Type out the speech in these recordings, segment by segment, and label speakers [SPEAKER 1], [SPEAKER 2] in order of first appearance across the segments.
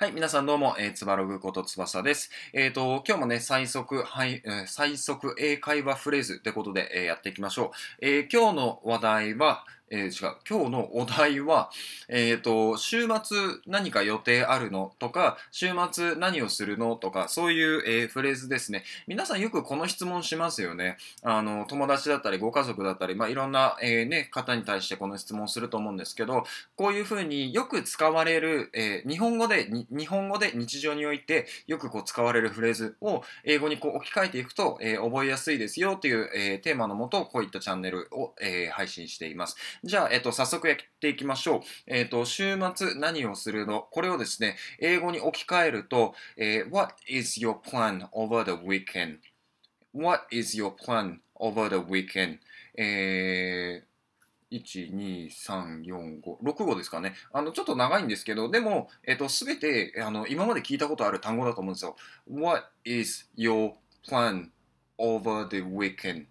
[SPEAKER 1] はい、皆さんどうも、えー、つばログことつばさです。えっ、ー、と、今日もね、最速、はい、えー、最速英会話フレーズってことで、えー、やっていきましょう。えー、今日の話題は、えー、違う。今日のお題は、えっ、ー、と、週末何か予定あるのとか、週末何をするのとか、そういう、えー、フレーズですね。皆さんよくこの質問しますよね。あの、友達だったり、ご家族だったり、まあ、いろんな、えー、ね、方に対してこの質問すると思うんですけど、こういうふうによく使われる、えー、日本語で、日本語で日常においてよくこう使われるフレーズを英語にこう置き換えていくと、えー、覚えやすいですよという、えー、テーマのもと、こういったチャンネルを、えー、配信しています。じゃあ、えっ、と、早速やっていきましょう。えっ、と、週末何をするの？これをですね、英語に置き換えると、え What is your plan over the weekend?What is your plan over the weekend? え1、2、3、4、5、6号ですかね。あの、ちょっと長いんですけど、でも、えっ、と、すべて、あの、今まで聞いたことある単語だと思うんですよ。What is your plan over the weekend?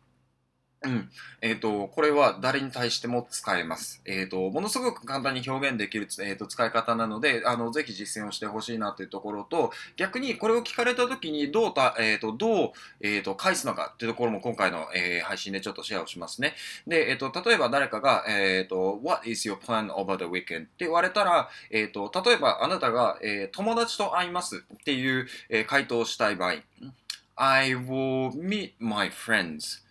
[SPEAKER 1] うん。えっ、ー、と、これは誰に対しても使えます。えっ、ー、と、ものすごく簡単に表現できる、えーと、使い方なので、あの、ぜひ実践をしてほしいなというところと、逆にこれを聞かれた時にどうた、えっ、ー、と、どう、えっ、と、返すのかっていうところも今回の、え配信でちょっとシェアをしますね。で、えっ、と、例えば誰かが、えっ、と、What is your plan over the weekend? って言われたら、えっ、と、例えばあなたが、え友達と会いますっていう、え回答をしたい場合、I will meet my friends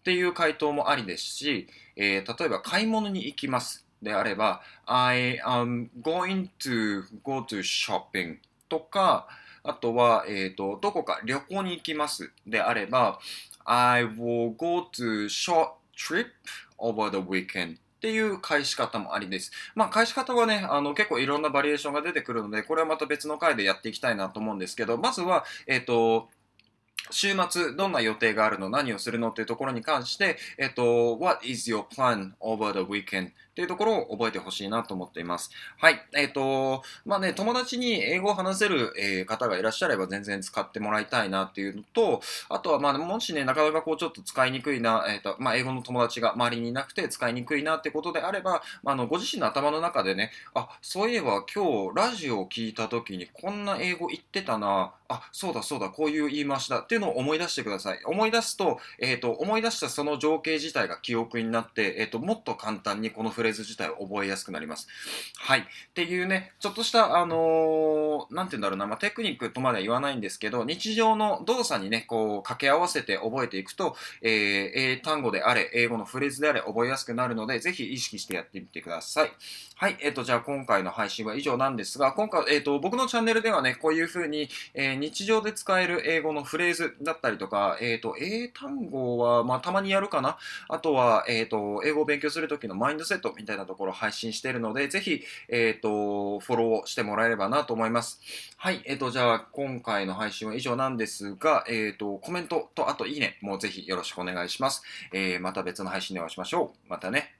[SPEAKER 1] っていう回答もありですし、えー、例えば買い物に行きますであれば I am going to go to shopping とかあとは、えーと、どこか旅行に行きますであれば I will go to short trip over the weekend っていう返し方もありです。まあ返し方はね、あの結構いろんなバリエーションが出てくるので、これはまた別の回でやっていきたいなと思うんですけど、まずは、えっ、ー、と、週末どんな予定があるの何をするのっていうところに関して、えっと、What is your plan over the weekend? っていうところを覚えてほしいなと思っています。はい。えっ、と、まあね、友達に英語を話せる、え、方がいらっしゃれば全然使ってもらいたいなっていうのと、あとはまあ、もしね、なかなかこうちょっと使いにくいな、えっ、と、まあ、英語の友達が周りにいなくて使いにくいなってことであれば、まあ、あの、ご自身の頭の中でね、あ、そういえば今日ラジオを聞いた時にこんな英語言ってたな、あ、そうだそうだ、こういう言い回しだっていうのを思い出してください。思い出すと、えっ、ー、と、思い出したその情景自体が記憶になって、えっ、ー、と、もっと簡単にこのフレーズ自体を覚えやすくなります。はい。っていうね、ちょっとした、あのー、なんて言うんだろうな、まあ、テクニックとまでは言わないんですけど、日常の動作にね、こう、掛け合わせて覚えていくと、えー、英単語であれ、英語のフレーズであれ、覚えやすくなるので、ぜひ意識してやってみてください。はい。えっ、ー、と、じゃあ今回の配信は以上なんですが、今回、えっ、と、僕のチャンネルではね、こういう風に、え日常で使える英語のフレーズだったりとか、えっ、と、英単語は、まあ、たまにやるかな。あとは、えっ、と、英語を勉強するときのマインドセットみたいなところを配信しているので、ぜひ、えっ、と、フォローしてもらえればなと思います。はい。えっ、と、じゃあ、今回の配信は以上なんですが、えっ、と、コメントと、あと、いいねもぜひよろしくお願いします。えまた別の配信でお会いしましょう。またね。